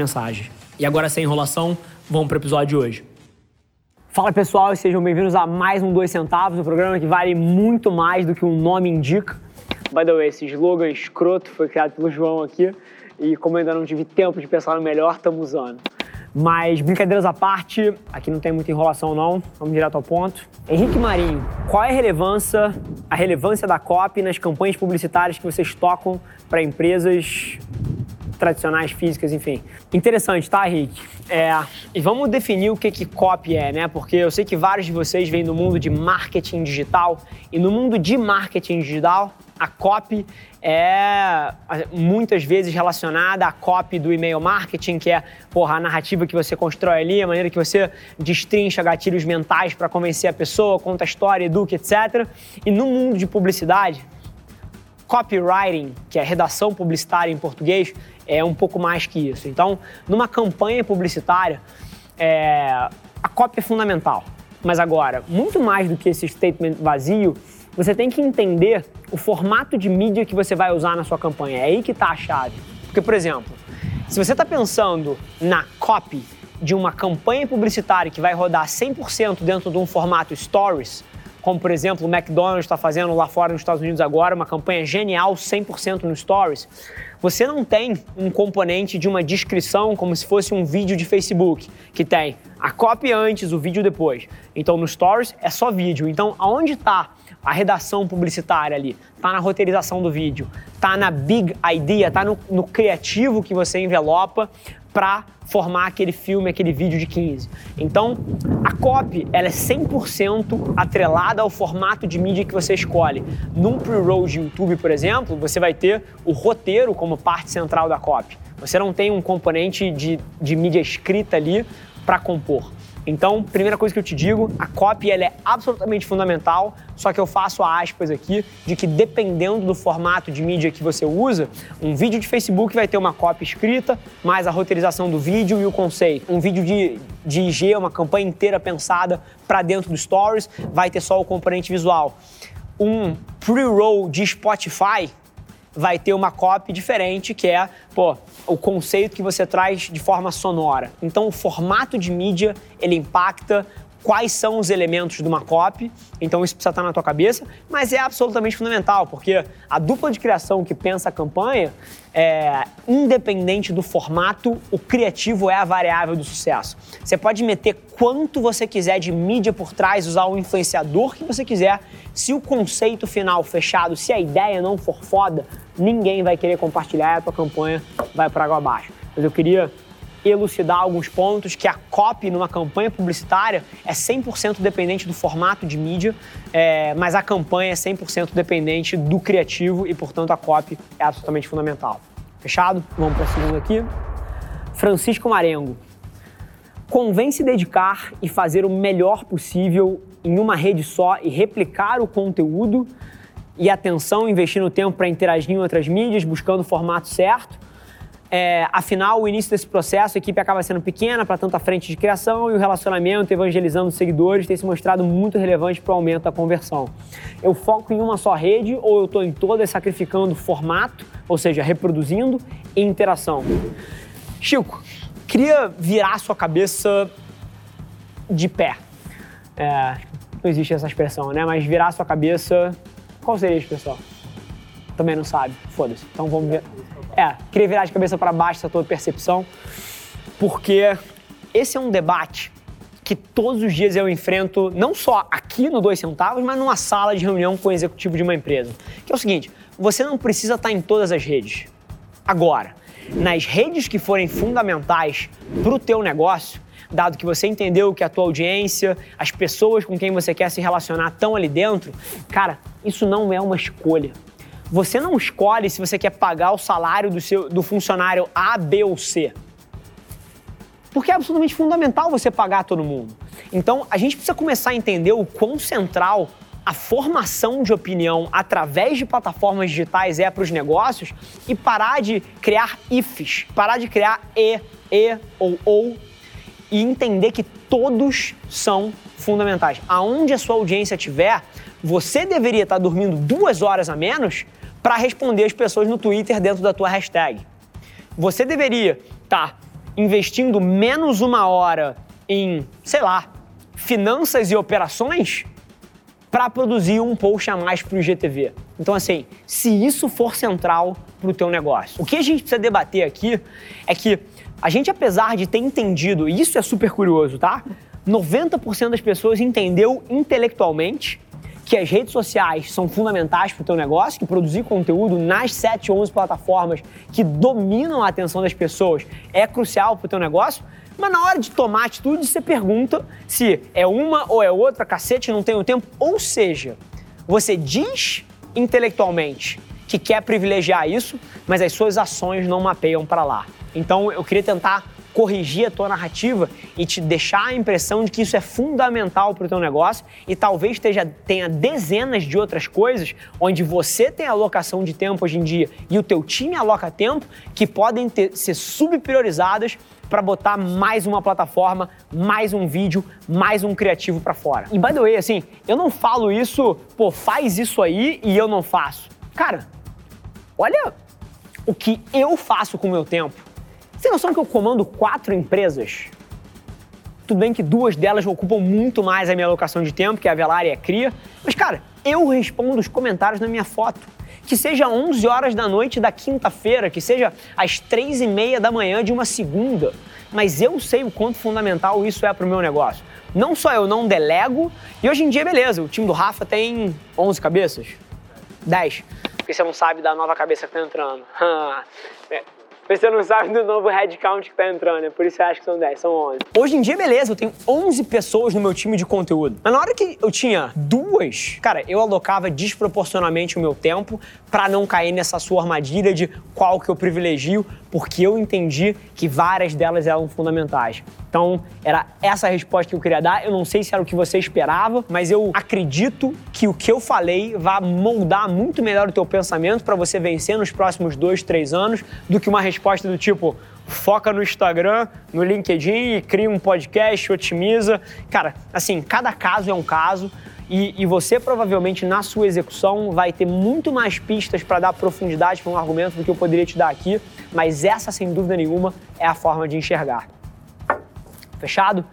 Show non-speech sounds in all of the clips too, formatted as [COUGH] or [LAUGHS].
mensagens. E agora, sem enrolação, vamos para o episódio de hoje. Fala pessoal sejam bem-vindos a mais um Dois Centavos, um programa que vale muito mais do que o um nome indica. By the way, esse slogan escroto foi criado pelo João aqui e como ainda não tive tempo de pensar no melhor, estamos usando. Mas brincadeiras à parte, aqui não tem muita enrolação não, vamos direto ao ponto. Henrique Marinho, qual é a relevância, a relevância da COP nas campanhas publicitárias que vocês tocam para empresas tradicionais, físicas, enfim. Interessante, tá, Henrique? É, e vamos definir o que, que copy é, né? Porque eu sei que vários de vocês vêm do mundo de marketing digital e no mundo de marketing digital, a copy é muitas vezes relacionada à copy do e-mail marketing, que é porra, a narrativa que você constrói ali, a maneira que você destrincha gatilhos mentais para convencer a pessoa, conta a história, educa, etc. E no mundo de publicidade, copywriting, que é redação publicitária em português, é um pouco mais que isso. Então, numa campanha publicitária, é, a copy é fundamental. Mas agora, muito mais do que esse statement vazio, você tem que entender o formato de mídia que você vai usar na sua campanha. É aí que está a chave. Porque, por exemplo, se você está pensando na copy de uma campanha publicitária que vai rodar 100% dentro de um formato stories, como por exemplo o McDonald's está fazendo lá fora nos Estados Unidos agora, uma campanha genial 100% no Stories, você não tem um componente de uma descrição como se fosse um vídeo de Facebook, que tem a copy antes, o vídeo depois. Então no Stories é só vídeo. Então aonde está a redação publicitária ali? Está na roteirização do vídeo, está na big idea, está no, no criativo que você envelopa para formar aquele filme, aquele vídeo de 15. Então, a copy, ela é 100% atrelada ao formato de mídia que você escolhe. Num pre-roll de YouTube, por exemplo, você vai ter o roteiro como parte central da copy. Você não tem um componente de, de mídia escrita ali para compor. Então, primeira coisa que eu te digo, a copy ela é absolutamente fundamental, só que eu faço aspas aqui de que dependendo do formato de mídia que você usa, um vídeo de Facebook vai ter uma copy escrita, mais a roteirização do vídeo e o conceito. Um vídeo de, de IG, uma campanha inteira pensada para dentro do Stories, vai ter só o componente visual. Um pre-roll de Spotify vai ter uma copy diferente, que é, pô, o conceito que você traz de forma sonora. Então, o formato de mídia, ele impacta quais são os elementos de uma copy, então isso precisa estar na tua cabeça, mas é absolutamente fundamental, porque a dupla de criação que pensa a campanha, é, independente do formato, o criativo é a variável do sucesso. Você pode meter quanto você quiser de mídia por trás, usar o influenciador que você quiser, se o conceito final fechado, se a ideia não for foda, ninguém vai querer compartilhar e a tua campanha vai para água abaixo. Mas eu queria elucidar alguns pontos que a copy numa campanha publicitária é 100% dependente do formato de mídia, é, mas a campanha é 100% dependente do criativo e, portanto, a copy é absolutamente fundamental. Fechado? Vamos para a segunda aqui. Francisco Marengo. Convém se dedicar e fazer o melhor possível em uma rede só e replicar o conteúdo e atenção, investindo tempo para interagir em outras mídias, buscando o formato certo é, afinal, o início desse processo, a equipe acaba sendo pequena para tanta frente de criação e o relacionamento, evangelizando os seguidores, tem se mostrado muito relevante para o aumento da conversão. Eu foco em uma só rede ou eu estou em todas sacrificando formato, ou seja, reproduzindo e interação. Chico, queria virar sua cabeça de pé. É, não existe essa expressão, né? Mas virar sua cabeça. Qual seria a expressão? Também não sabe. Foda-se. Então vamos ver. É, queria virar de cabeça para baixo essa tua percepção, porque esse é um debate que todos os dias eu enfrento, não só aqui no Dois Centavos, mas numa sala de reunião com o executivo de uma empresa. Que é o seguinte: você não precisa estar em todas as redes. Agora, nas redes que forem fundamentais para o teu negócio, dado que você entendeu que a tua audiência, as pessoas com quem você quer se relacionar estão ali dentro, cara, isso não é uma escolha. Você não escolhe se você quer pagar o salário do, seu, do funcionário A, B ou C. Porque é absolutamente fundamental você pagar todo mundo. Então, a gente precisa começar a entender o quão central a formação de opinião através de plataformas digitais é para os negócios e parar de criar ifs, parar de criar e, e ou ou e entender que todos são fundamentais. Aonde a sua audiência estiver, você deveria estar dormindo duas horas a menos para responder as pessoas no Twitter dentro da tua hashtag. Você deveria estar investindo menos uma hora em, sei lá, finanças e operações para produzir um post a mais para o IGTV. Então, assim, se isso for central para o teu negócio, o que a gente precisa debater aqui é que a gente, apesar de ter entendido, e isso é super curioso, tá? 90% das pessoas entendeu intelectualmente que as redes sociais são fundamentais para o teu negócio, que produzir conteúdo nas 7 ou 11 plataformas que dominam a atenção das pessoas é crucial para o teu negócio, mas na hora de tomar atitude, você pergunta se é uma ou é outra, cacete, não tenho tempo. Ou seja, você diz intelectualmente que quer privilegiar isso, mas as suas ações não mapeiam para lá. Então eu queria tentar corrigir a tua narrativa e te deixar a impressão de que isso é fundamental para o teu negócio e talvez esteja, tenha dezenas de outras coisas onde você tem alocação de tempo hoje em dia e o teu time aloca tempo que podem ter, ser subpriorizadas para botar mais uma plataforma, mais um vídeo, mais um criativo para fora. E by the way, assim, eu não falo isso, pô, faz isso aí e eu não faço. Cara, olha o que eu faço com o meu tempo. Você tem noção que eu comando quatro empresas? Tudo bem que duas delas ocupam muito mais a minha alocação de tempo, que é a Velar e a Cria. Mas, cara, eu respondo os comentários na minha foto. Que seja 11 horas da noite da quinta-feira, que seja às 3 e meia da manhã de uma segunda. Mas eu sei o quanto fundamental isso é para o meu negócio. Não só eu não delego, e hoje em dia, beleza, o time do Rafa tem 11 cabeças? 10. Porque você não sabe da nova cabeça que tá entrando. [LAUGHS] Você não sabe do novo headcount que tá entrando, é por isso eu acho que são 10, são 11. Hoje em dia, beleza, eu tenho 11 pessoas no meu time de conteúdo. Mas na hora que eu tinha duas, cara, eu alocava desproporcionalmente o meu tempo para não cair nessa sua armadilha de qual que eu privilegio, porque eu entendi que várias delas eram fundamentais. Então, era essa a resposta que eu queria dar. Eu não sei se era o que você esperava, mas eu acredito que o que eu falei vai moldar muito melhor o teu pensamento para você vencer nos próximos dois, três anos do que uma resposta do tipo foca no Instagram, no LinkedIn cria um podcast, otimiza. Cara, assim, cada caso é um caso. E, e, você provavelmente na sua execução vai ter muito mais pistas para dar profundidade para um argumento do que eu poderia te dar aqui, mas essa sem dúvida nenhuma é a forma de enxergar. Fechado?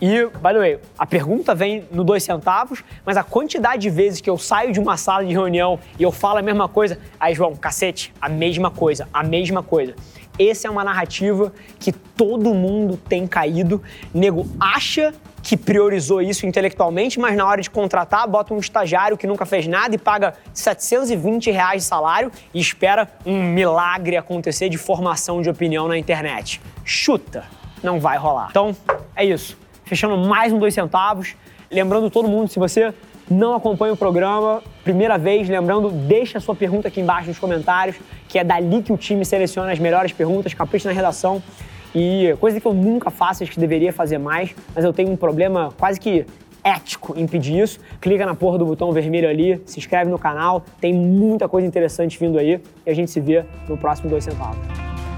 E, by the way, a pergunta vem no dois centavos, mas a quantidade de vezes que eu saio de uma sala de reunião e eu falo a mesma coisa, aí, João, cacete, a mesma coisa, a mesma coisa. Essa é uma narrativa que todo mundo tem caído. Nego acha que priorizou isso intelectualmente, mas na hora de contratar, bota um estagiário que nunca fez nada e paga 720 reais de salário e espera um milagre acontecer de formação de opinião na internet. Chuta, não vai rolar. Então, é isso. Fechando mais um dois centavos. Lembrando todo mundo, se você não acompanha o programa, primeira vez, lembrando, deixa a sua pergunta aqui embaixo nos comentários, que é dali que o time seleciona as melhores perguntas, capricha na redação. E coisa que eu nunca faço, acho que deveria fazer mais, mas eu tenho um problema quase que ético em pedir isso. Clica na porra do botão vermelho ali, se inscreve no canal, tem muita coisa interessante vindo aí e a gente se vê no próximo Dois Centavos.